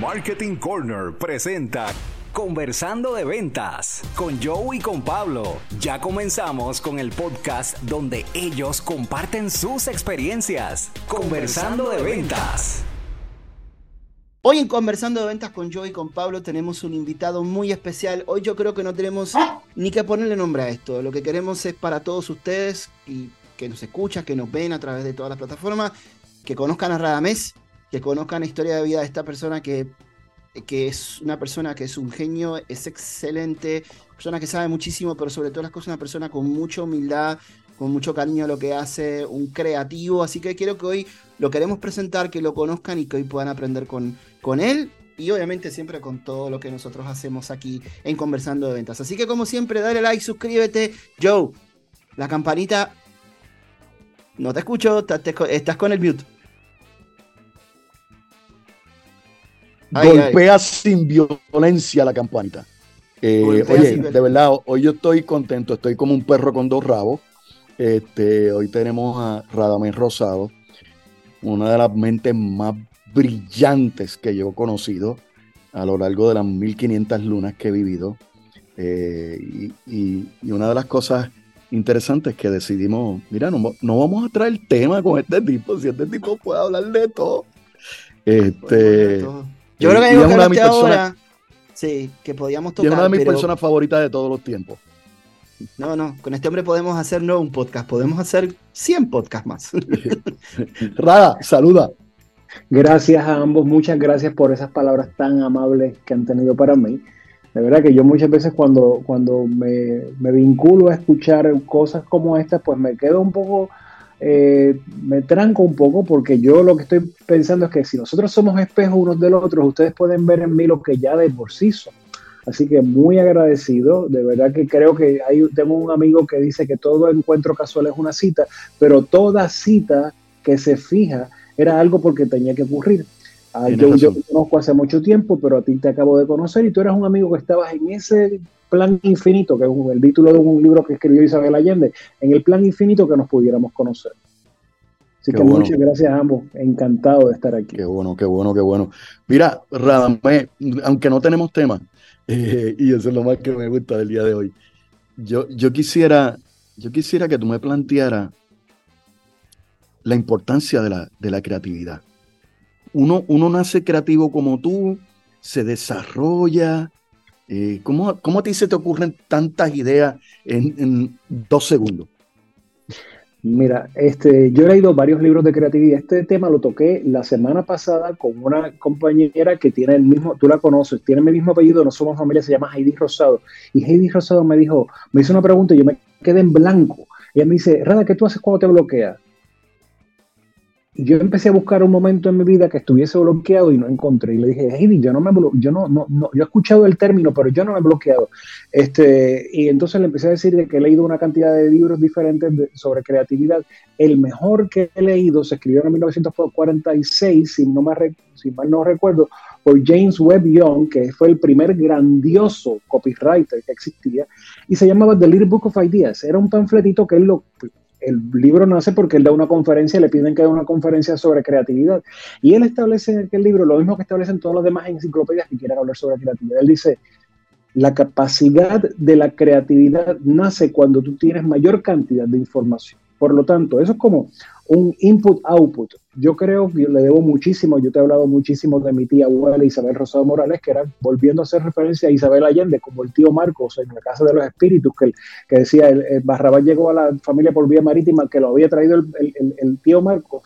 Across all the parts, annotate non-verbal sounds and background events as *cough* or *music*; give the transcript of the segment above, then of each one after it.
Marketing Corner presenta Conversando de Ventas con Joe y con Pablo. Ya comenzamos con el podcast donde ellos comparten sus experiencias. Conversando de Ventas. Hoy en Conversando de Ventas con Joe y con Pablo tenemos un invitado muy especial. Hoy yo creo que no tenemos ni que ponerle nombre a esto. Lo que queremos es para todos ustedes y que nos escuchan, que nos ven a través de todas las plataformas, que conozcan a Radamés, que conozcan la historia de vida de esta persona que, que es una persona que es un genio, es excelente, persona que sabe muchísimo, pero sobre todas las cosas una persona con mucha humildad, con mucho cariño a lo que hace, un creativo, así que quiero que hoy lo queremos presentar, que lo conozcan y que hoy puedan aprender con, con él y obviamente siempre con todo lo que nosotros hacemos aquí en Conversando de Ventas. Así que como siempre, dale like, suscríbete. Joe, la campanita. No te escucho, estás con el mute. Golpea sin violencia la campanita. Eh, oye, de verdad, hoy yo estoy contento, estoy como un perro con dos rabos. Este, hoy tenemos a Radamés Rosado, una de las mentes más brillantes que yo he conocido a lo largo de las 1500 lunas que he vivido. Eh, y, una de las cosas interesantes que decidimos, mira, no, no vamos a traer tema con este tipo, si este tipo puede hablar de todo. Este, yo creo que es una de mis personas. Sí, que podíamos tocar. es una de mis personas favoritas de todos los tiempos. No, no, con este hombre podemos hacer no un podcast, podemos hacer 100 podcasts más. *laughs* Rada, saluda. Gracias a ambos, muchas gracias por esas palabras tan amables que han tenido para mí. De verdad que yo muchas veces cuando, cuando me, me vinculo a escuchar cosas como estas, pues me quedo un poco eh, me tranco un poco porque yo lo que estoy pensando es que si nosotros somos espejos unos de los otros, ustedes pueden ver en mí lo que ya de por sí son. Así que muy agradecido, de verdad que creo que hay, tengo un amigo que dice que todo encuentro casual es una cita, pero toda cita que se fija era algo porque tenía que ocurrir. Ah, yo, yo, conozco hace mucho tiempo, pero a ti te acabo de conocer y tú eras un amigo que estabas en ese plan infinito, que es el título de un libro que escribió Isabel Allende, en el plan infinito que nos pudiéramos conocer. Así que muchas gracias a ambos, encantado de estar aquí. Qué bueno, qué bueno, qué bueno. Mira, Radamé, aunque no tenemos tema, *laughs* eh, y eso es lo más que me gusta del día de hoy, yo, yo, quisiera, yo quisiera que tú me plantearas la importancia de la, de la creatividad. Uno, uno nace creativo como tú, se desarrolla, eh, ¿cómo, a ti se te ocurren tantas ideas en, dos segundos? Mira, este, yo he leído varios libros de creatividad. Este tema lo toqué la semana pasada con una compañera que tiene el mismo, tú la conoces, tiene el mismo apellido, no somos familia, se llama Heidi Rosado. Y Heidi Rosado me dijo, me hizo una pregunta y yo me quedé en blanco. Ella me dice, Rada, ¿qué tú haces cuando te bloqueas? Yo empecé a buscar un momento en mi vida que estuviese bloqueado y no encontré. Y le dije, Heidi, yo no me yo no, no, no, yo he escuchado el término, pero yo no me he bloqueado. Este, y entonces le empecé a decir de que he leído una cantidad de libros diferentes sobre creatividad. El mejor que he leído se escribió en 1946, si, no me, si mal no recuerdo, por James Webb Young, que fue el primer grandioso copywriter que existía, y se llamaba The Little Book of Ideas. Era un panfletito que él lo el libro nace porque él da una conferencia, le piden que dé una conferencia sobre creatividad. Y él establece en aquel libro lo mismo que establecen todas las demás enciclopedias que quieran hablar sobre creatividad. Él dice, la capacidad de la creatividad nace cuando tú tienes mayor cantidad de información. Por lo tanto, eso es como un input-output. Yo creo que le debo muchísimo, yo te he hablado muchísimo de mi tía abuela Isabel Rosado Morales, que era volviendo a hacer referencia a Isabel Allende, como el tío Marcos en la Casa de los Espíritus, que, que decía, el, Barrabás llegó a la familia por vía marítima, que lo había traído el, tío Marcos.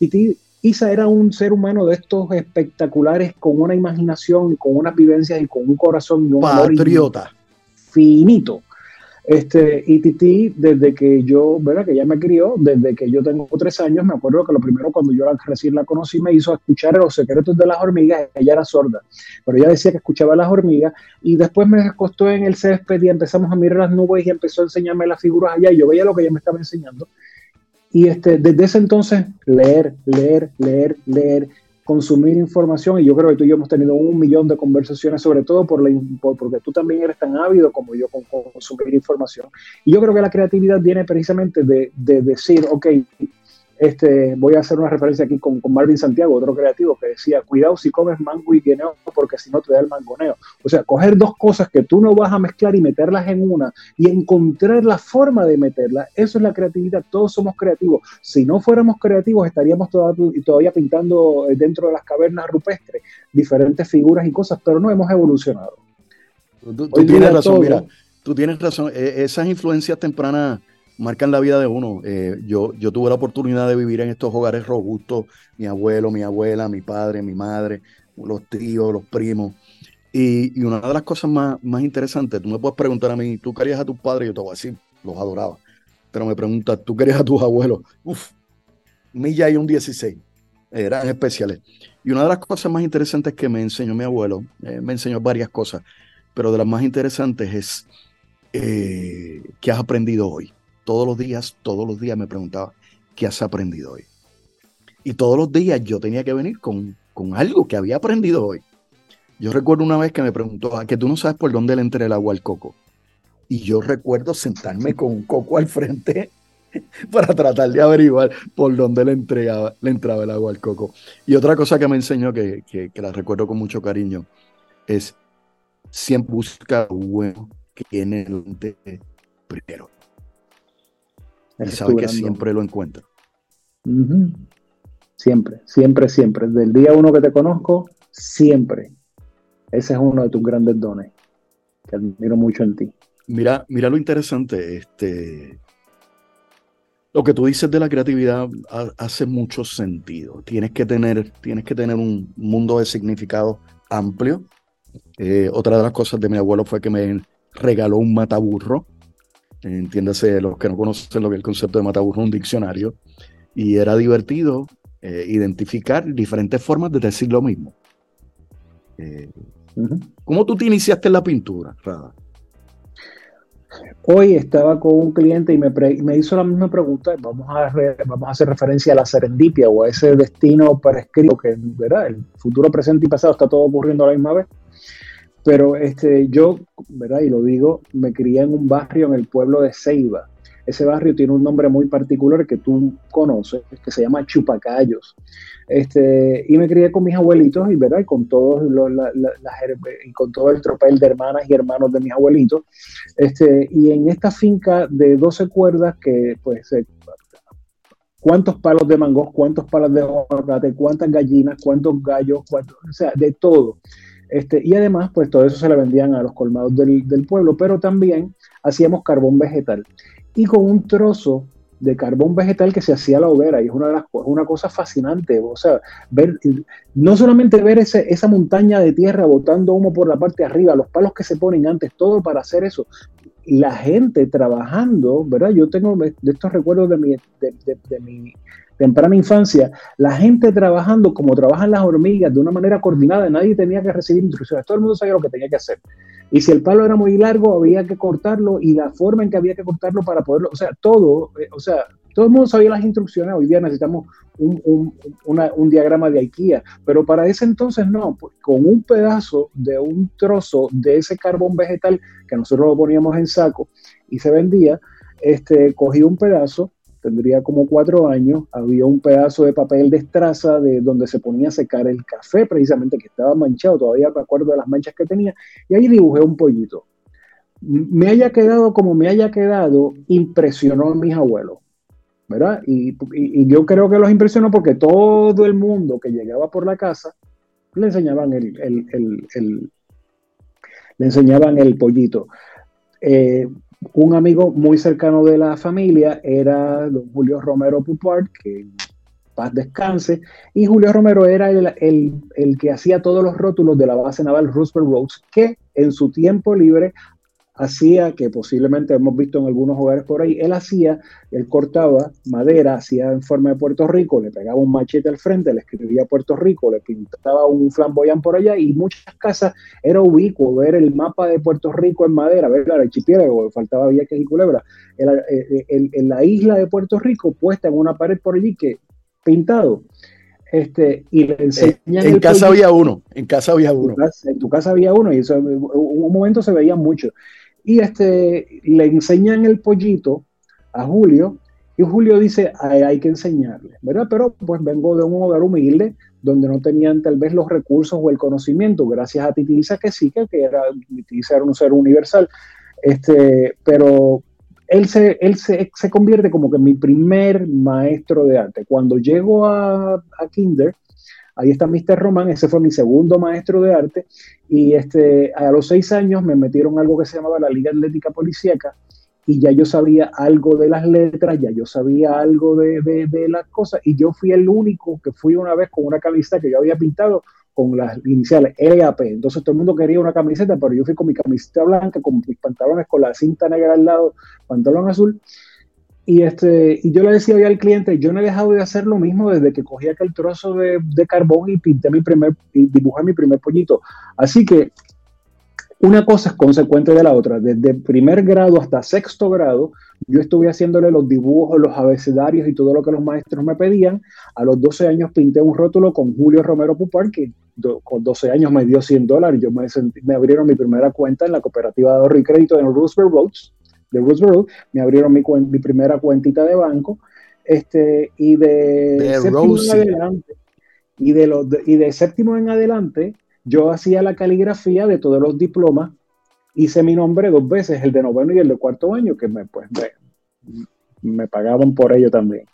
Y Isa era un ser humano de estos espectaculares, con una imaginación, con unas vivencias y con un corazón un patriota finito. Este, Titi, desde que yo, ¿verdad? Que ella me crió, desde que yo tengo tres años, me acuerdo que lo primero cuando yo recién la conocí me hizo escuchar los secretos de las hormigas, ella era sorda, pero ella decía que escuchaba las hormigas y después me acostó en el césped y empezamos a mirar las nubes y empezó a enseñarme las figuras allá y yo veía lo que ella me estaba enseñando. Y este, desde ese entonces, leer, leer, leer, leer, consumir información y yo creo que tú y yo hemos tenido un millón de conversaciones, sobre todo por, la, porque tú también eres tan ávido como yo con, consumir información. Y yo creo que la creatividad viene precisamente de, de decir, ok, este, voy a hacer una referencia aquí con, con, Marvin Santiago, otro creativo, que decía, cuidado si comes mango y guineo, porque si no te da el mangoneo. O sea, coger dos cosas que tú no vas a mezclar y meterlas en una y encontrar la forma de meterlas, eso es la creatividad, todos somos creativos. Si no fuéramos creativos, estaríamos todavía pintando eh, dentro de las cavernas rupestres diferentes figuras y cosas, pero no hemos evolucionado. Tú, tienes razón, mira, tú tienes razón, e, esas influencias tempranas marcan la vida de uno. Eh, yo, yo tuve la oportunidad de vivir en estos hogares robustos, mi abuelo, mi abuela, mi padre, mi madre, los tíos, los primos. Y, una de las cosas más, más, interesantes, tú me puedes preguntar a mí, ¿tú querías a tus padres? Yo te voy a los adoraba. Pero me preguntas, ¿tú querías a tus abuelos? Uf, milla y un 16. Eran especiales. Y una de las cosas más interesantes que me enseñó mi abuelo, eh, me enseñó varias cosas, pero de las más interesantes es eh, ¿qué has aprendido hoy? Todos los días, todos los días me preguntaba, ¿qué has aprendido hoy? Y todos los días yo tenía que venir con, con algo que había aprendido hoy. Yo recuerdo una vez que me preguntó, ¿a ah, que tú no sabes por dónde le entra el agua al coco? Y yo recuerdo sentarme con un coco al frente *laughs* para tratar de averiguar por dónde le, entregaba, le entraba el agua al coco. Y otra cosa que me enseñó, que, que, que la recuerdo con mucho cariño, es siempre busca lo bueno que tiene el primero y sabe que siempre lo encuentra. Siempre, siempre, siempre. Desde el día uno que te conozco, siempre. Ese es uno de tus grandes dones, que admiro mucho en ti. Mira, mira lo interesante, este, lo que tú dices de la creatividad hace mucho sentido. Tienes que tener, tienes que tener un mundo de significado amplio. Eh, otra de las cosas de mi abuelo fue que me regaló un mataburro entiéndase los que no conocen lo que es el concepto de mataburro, un diccionario, y era divertido eh, identificar diferentes formas de decir lo mismo. Eh, ¿Cómo tú te iniciaste en la pintura, Rada? Hoy estaba con un cliente y me, me hizo la misma pregunta. Vamos a, vamos a hacer referencia a la serendipia o a ese destino prescrito que, ¿verdad? El futuro, presente y pasado está todo ocurriendo a la misma vez. Pero este, yo, ¿verdad? Y lo digo, me crié en un barrio en el pueblo de Ceiba. Ese barrio tiene un nombre muy particular que tú conoces, que se llama Chupacayos. Este, y me crié con mis abuelitos y, ¿verdad? con, todos los, y con todo el tropel de hermanas y hermanos de mis abuelitos. Este, y en esta finca de 12 cuerdas que, pues, cuántos palos de mango, cuántos palos de aguacate, cuántas gallinas, cuántos gallos, o sea, de todo. Este, y además, pues todo eso se le vendían a los colmados del, pueblo, pero también hacíamos carbón vegetal. Y con un trozo de carbón vegetal que se hacía la hoguera, y es una, de las, una cosa fascinante, o sea, ver, no solamente ver ese, esa montaña de tierra botando humo por la parte de arriba, los palos que se ponen antes, todo para hacer eso, la gente trabajando, ¿verdad? Yo tengo de estos recuerdos de mi, de mi temprana infancia, la gente trabajando como trabajan las hormigas de una manera coordinada, nadie tenía que recibir instrucciones, todo el mundo sabía lo que tenía que hacer. Y si el palo era muy largo, había que cortarlo y la forma en que había que cortarlo para poderlo, o sea, todo, eh, o sea, todo el mundo sabía las instrucciones, hoy día necesitamos un, un, diagrama de IKEA, pero para ese entonces no, pues, con un pedazo de un trozo de ese carbón vegetal que nosotros lo poníamos en saco y se vendía, este, cogí un pedazo, tendría como cuatro años, había un pedazo de papel de estraza de donde se ponía a secar el café, precisamente que estaba manchado, todavía me acuerdo de las manchas que tenía, y ahí dibujé un pollito. Me haya quedado como me haya quedado, impresionó a mis abuelos, ¿verdad? Y, yo creo que los impresionó porque todo el mundo que llegaba por la casa le enseñaban el, le enseñaban el pollito. Eh, un amigo muy cercano de la familia era don Julio Romero Pupart, que paz descanse, y Julio Romero era el, el, que hacía todos los rótulos de la base naval Roosevelt Roads, que en su tiempo libre hacía, que posiblemente hemos visto en algunos hogares por ahí, él hacía, él cortaba madera, hacía en forma de Puerto Rico, le pegaba un machete al frente, le escribía Puerto Rico, le pintaba un flamboyán por allá y muchas casas era ubicuo ver el mapa de Puerto Rico en madera, ver el archipiélago, faltaba Vieques y Culebra, en la isla de Puerto Rico puesta en una pared por allí que pintado. Este, y le enseñan en, casa había uno, en casa había uno. En, tu casa había uno y eso, un momento se veía mucho y este, le enseñan el pollito a Julio Y Julio dice, hay, que enseñarle, ¿verdad? Pero pues vengo de un hogar humilde donde no tenían tal vez los recursos o el conocimiento, gracias a Titisa que sí, que era, era un ser universal. Este, pero él, se, él se, se, convierte como que mi primer maestro de arte. Cuando llego a, a Kinder, ahí está Mr. Román, ese fue mi segundo maestro de arte, y este, a los seis años me metieron algo que se llamaba la Liga Atlética Policíaca, y ya yo sabía algo de las letras, ya yo sabía algo de, de, las cosas, y yo fui el único que fui una vez con una camiseta que yo había pintado con las iniciales LAP. Entonces todo el mundo quería una camiseta, pero yo fui con mi camiseta blanca, con mis pantalones con la cinta negra al lado, pantalón azul, y, este, y yo le decía al cliente, yo no he dejado de hacer lo mismo desde que cogí aquel trozo de, de carbón y pinté mi primer, y dibujé mi primer pollito. Así que una cosa es consecuente de la otra. Desde primer grado hasta sexto grado, yo estuve haciéndole los dibujos, los abecedarios y todo lo que los maestros me pedían. A los 12 años pinté un rótulo con Julio Romero Pupar, que con 12 años me dio 100 dólares. Yo me, me abrieron mi primera cuenta en la cooperativa de ahorro y crédito en Roosevelt Roads de Roosevelt, me abrieron mi, mi primera cuentita de banco, este, y de, séptimo en adelante, y de, los, y de séptimo en adelante, yo hacía la caligrafía de todos los diplomas, hice mi nombre dos veces, el de noveno y el de cuarto año, que me, pues, me, pagaban por ello también.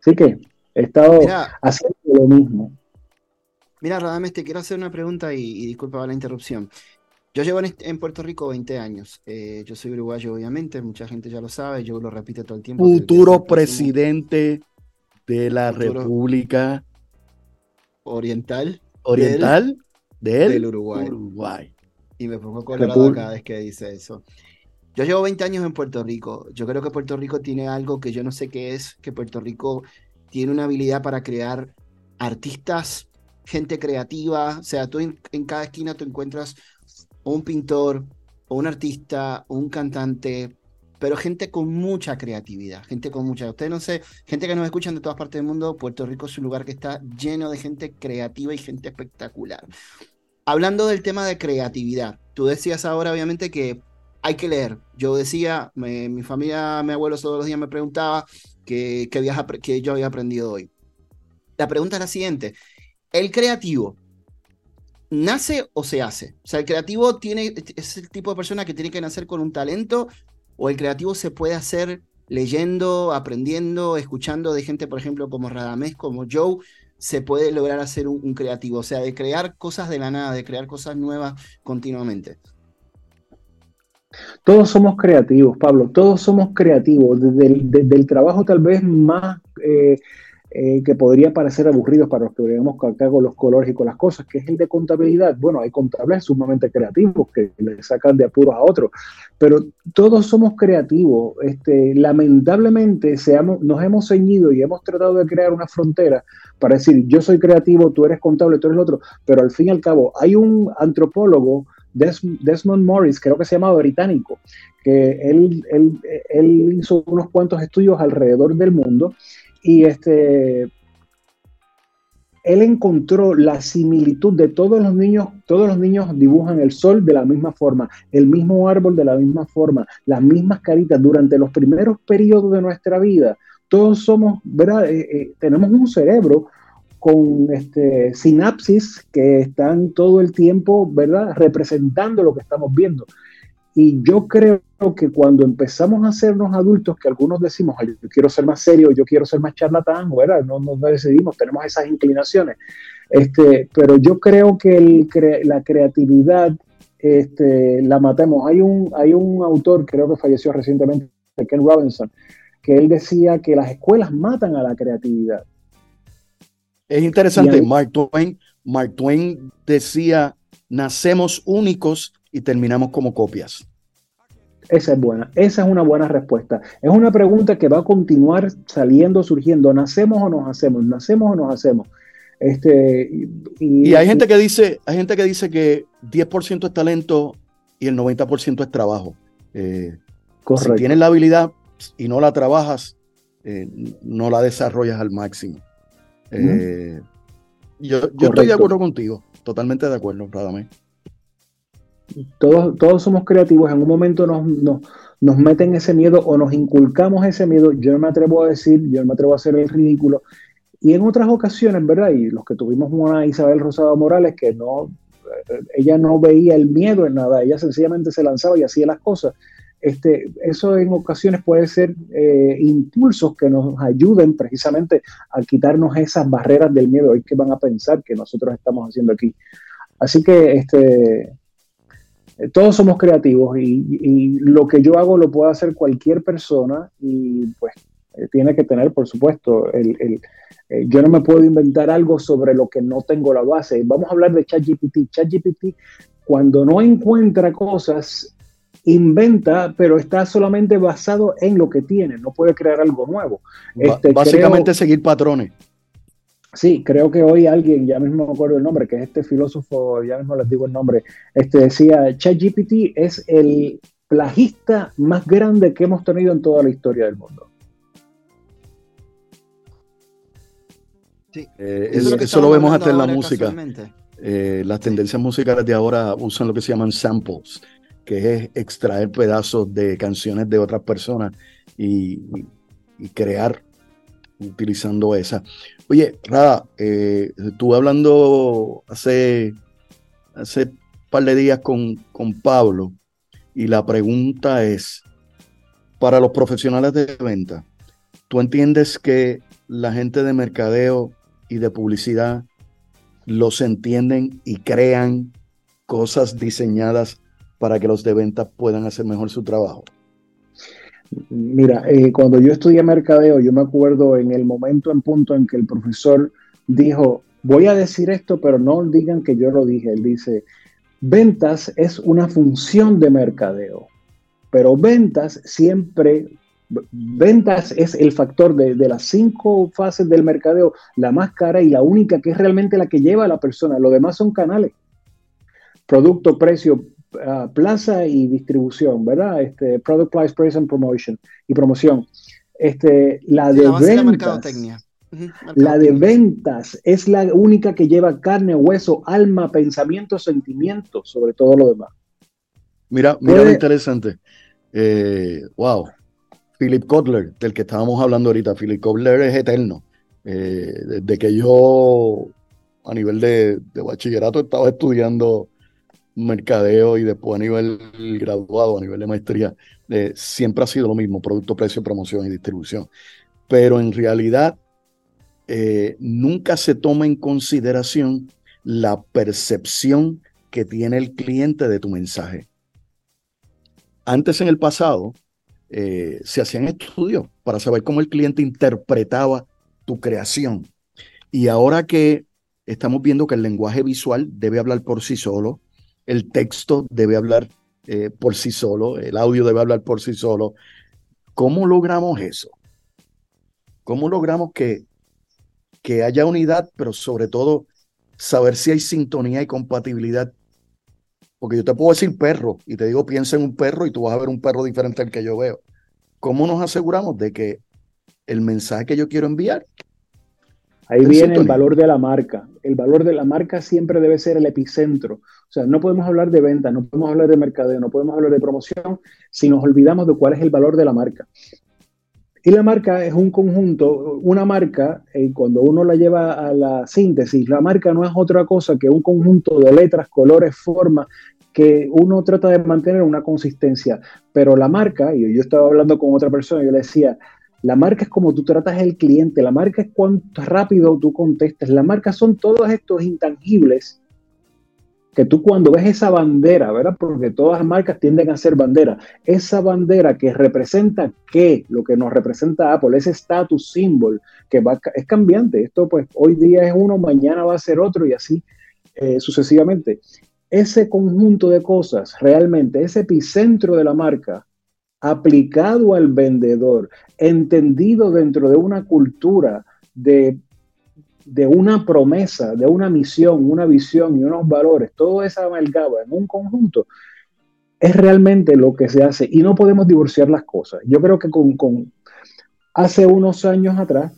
Así que he estado haciendo lo mismo. Mira, Radames, te quiero hacer una pregunta y, y disculpa la interrupción. Yo llevo en, Puerto Rico 20 años. Eh, yo soy uruguayo, obviamente, mucha gente ya lo sabe, yo lo repito todo el tiempo. Futuro presidente de la República Oriental. Oriental del, del Uruguay. Y me pongo colorado cada vez que dice eso. Yo llevo 20 años en Puerto Rico. Yo creo que Puerto Rico tiene algo que yo no sé qué es, que Puerto Rico tiene una habilidad para crear artistas, gente creativa. O sea, tú en, en cada esquina tú encuentras un pintor, un artista, un cantante, pero gente con mucha creatividad, gente con mucha, ustedes no sé, gente que nos escuchan de todas partes del mundo, Puerto Rico es un lugar que está lleno de gente creativa y gente espectacular. Hablando del tema de creatividad, tú decías ahora obviamente que hay que leer. Yo decía, mi familia, mi abuelo todos los días me preguntaba qué que, que yo había aprendido hoy. La pregunta es la siguiente, el creativo, ¿nace o se hace? O sea, el creativo tiene, es el tipo de persona que tiene que nacer con un talento o el creativo se puede hacer leyendo, aprendiendo, escuchando de gente, por ejemplo, como Radamés, como Joe, se puede lograr hacer un, creativo, o sea, de crear cosas de la nada, de crear cosas nuevas continuamente. Todos somos creativos, Pablo, todos somos creativos, desde el, trabajo tal vez más eh, eh, que podría parecer aburrido para los que veamos acá con los colores y con las cosas, que es el de contabilidad. Bueno, hay contables sumamente creativos que le sacan de apuros a otros, pero todos somos creativos. Este, lamentablemente seamos, nos hemos ceñido y hemos tratado de crear una frontera para decir, yo soy creativo, tú eres contable, tú eres el otro, pero al fin y al cabo hay un antropólogo, Desmond Morris, creo que se llama británico, que él, él, él hizo unos cuantos estudios alrededor del mundo y este, él encontró la similitud de todos los niños, todos los niños dibujan el sol de la misma forma, el mismo árbol de la misma forma, las mismas caritas durante los primeros periodos de nuestra vida. Todos somos, ¿verdad? Eh, eh, tenemos un cerebro con este, sinapsis que están todo el tiempo, ¿verdad? Representando lo que estamos viendo. Y yo creo que cuando empezamos a hacernos adultos, que algunos decimos, yo quiero ser más serio, yo quiero ser más charlatán, ¿verdad? No nos decidimos, tenemos esas inclinaciones. Este, pero yo creo que el, la creatividad este, la matemos. Hay un, hay un autor, creo que falleció recientemente, Ken Robinson, que él decía que las escuelas matan a la creatividad. Es interesante, Mark Twain, Mark Twain decía, nacemos únicos y terminamos como copias? Esa es buena, esa es una buena respuesta. Es una pregunta que va a continuar saliendo, surgiendo. ¿Nacemos o nos hacemos? ¿Nacemos o nos hacemos? Este, y, hay gente que dice, hay gente que dice que 10% es talento y el 90% es trabajo. Eh, si tienes la habilidad y no la trabajas, eh, no la desarrollas al máximo. Eh, yo, yo estoy de acuerdo contigo, totalmente de acuerdo, Radamé todos, todos somos creativos, en un momento nos, nos meten ese miedo o nos inculcamos ese miedo. Yo no me atrevo a decir, yo no me atrevo a hacer el ridículo. Y en otras ocasiones, ¿verdad? Y los que tuvimos una Isabel Rosado Morales que no, eh, ella no veía el miedo en nada, ella sencillamente se lanzaba y hacía las cosas. Este, eso en ocasiones puede ser eh, impulsos que nos ayuden precisamente a quitarnos esas barreras del miedo y que van a pensar que nosotros estamos haciendo aquí. Así que este, todos somos creativos y, lo que yo hago lo puede hacer cualquier persona y pues eh, tiene que tener, por supuesto, el, eh, yo no me puedo inventar algo sobre lo que no tengo la base. Vamos a hablar de ChatGPT. ChatGPT, cuando no encuentra cosas, inventa, pero está solamente basado en lo que tiene, no puede crear algo nuevo. Este, básicamente seguir patrones. Sí, creo que hoy alguien, ya mismo me acuerdo el nombre, que es este filósofo, ya mismo les digo el nombre, este decía, ChatGPT es el plagista más grande que hemos tenido en toda la historia del mundo. Sí, eh, eso, lo, vemos hasta en la música. Eh, las tendencias musicales de ahora usan lo que se llaman samples, que es extraer pedazos de canciones de otras personas y, y crear utilizando esa. Oye, Rada, eh, estuve hablando hace, hace un par de días con, con Pablo y la pregunta es, para los profesionales de venta, ¿tú entiendes que la gente de mercadeo y de publicidad los entienden y crean cosas diseñadas para que los de venta puedan hacer mejor su trabajo? Mira, eh, cuando yo estudié mercadeo, yo me acuerdo en el momento en punto en que el profesor dijo, voy a decir esto, pero no digan que yo lo dije. Él dice, ventas es una función de mercadeo, pero ventas siempre, ventas es el factor de, de las cinco fases del mercadeo, la más cara y la única que es realmente la que lleva a la persona. Lo demás son canales. Producto, precio, plaza y distribución, ¿verdad? Este, product price, price and promotion y promoción. Este, la de ventas, la, de ventas es la única que lleva carne, hueso, alma, pensamiento, sentimiento, sobre todo lo demás. Mira, mira lo interesante. Eh, wow. Philip Kotler, del que estábamos hablando ahorita. Philip Kotler es eterno. Eh, desde que yo, a nivel de, de bachillerato, estaba estudiando mercadeo y después a nivel graduado, a nivel de maestría, eh, siempre ha sido lo mismo, producto, precio, promoción y distribución. Pero en realidad eh, nunca se toma en consideración la percepción que tiene el cliente de tu mensaje. Antes en el pasado eh, se hacían estudios para saber cómo el cliente interpretaba tu creación. Y ahora que estamos viendo que el lenguaje visual debe hablar por sí solo, el texto debe hablar eh, por sí solo, el audio debe hablar por sí solo. ¿Cómo logramos eso? ¿Cómo logramos que, que haya unidad, pero sobre todo saber si hay sintonía y compatibilidad? Porque yo te puedo decir perro y te digo piensa en un perro y tú vas a ver un perro diferente al que yo veo. ¿Cómo nos aseguramos de que el mensaje que yo quiero enviar Ahí viene el valor de la marca. El valor de la marca siempre debe ser el epicentro. O sea, no podemos hablar de venta, no podemos hablar de mercadeo, no podemos hablar de promoción si nos olvidamos de cuál es el valor de la marca. Y la marca es un conjunto, una marca, eh, cuando uno la lleva a la síntesis, la marca no es otra cosa que un conjunto de letras, colores, formas, que uno trata de mantener una consistencia. Pero la marca, y yo estaba hablando con otra persona, y yo le decía, la marca es como tú tratas al cliente, la marca es cuánto rápido tú contestas, la marca son todos estos intangibles que tú cuando ves esa bandera, ¿verdad? Porque todas las marcas tienden a ser bandera, esa bandera que representa qué, lo que nos representa Apple, ese status symbol que va, es cambiante, esto pues hoy día es uno, mañana va a ser otro y así eh, sucesivamente. Ese conjunto de cosas, realmente, ese epicentro de la marca, aplicado al vendedor, entendido dentro de una cultura de, de una promesa, de una misión, una visión y unos valores, todo esa amalgama en un conjunto, es realmente lo que se hace y no podemos divorciar las cosas. Yo creo que con, con hace unos años atrás,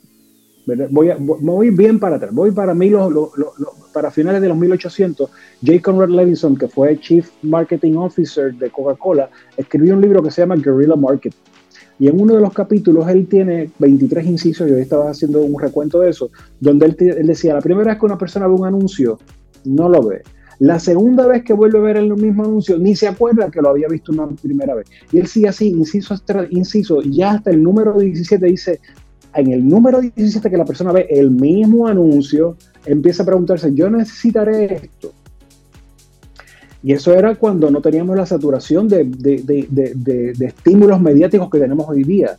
Voy, a, voy bien para atrás, voy para, mí, para finales de los 1800. J. Conrad Levinson, que fue Chief Marketing Officer de Coca-Cola, escribió un libro que se llama Guerrilla Marketing. Y en uno de los capítulos él tiene 23 incisos, y hoy estaba haciendo un recuento de eso, donde él, él, decía, la primera vez que una persona ve un anuncio, no lo ve. La segunda vez que vuelve a ver el mismo anuncio, ni se acuerda que lo había visto una primera vez. Y él sigue así, inciso, inciso, ya hasta el número 17 dice, en el número 17 que la persona ve el mismo anuncio, empieza a preguntarse, yo necesitaré esto. Y eso era cuando no teníamos la saturación de, estímulos mediáticos que tenemos hoy día.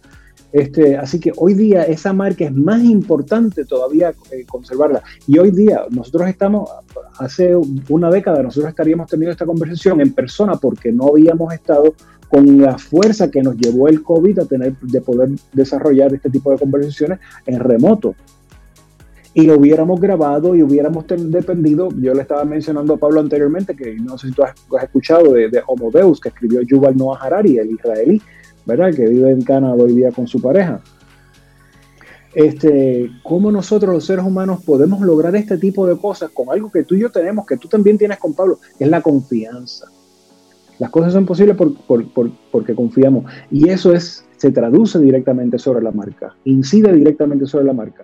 Este, así que hoy día esa marca es más importante todavía eh, conservarla. Y hoy día nosotros estamos, hace una década nosotros estaríamos teniendo esta conversación en persona porque no habíamos estado con la fuerza que nos llevó el COVID a tener de poder desarrollar este tipo de conversaciones en remoto y lo hubiéramos grabado y hubiéramos dependido, yo le estaba mencionando a Pablo anteriormente, que no sé si tú has, escuchado de, de, Homo Deus, que escribió Yuval Noah Harari, el israelí, ¿verdad? Que vive en Canadá hoy día con su pareja. Este, ¿Cómo nosotros los seres humanos podemos lograr este tipo de cosas con algo que tú y yo tenemos, que tú también tienes con Pablo, que es la confianza? Las cosas son posibles porque confiamos. Y eso es, se traduce directamente sobre la marca, incide directamente sobre la marca.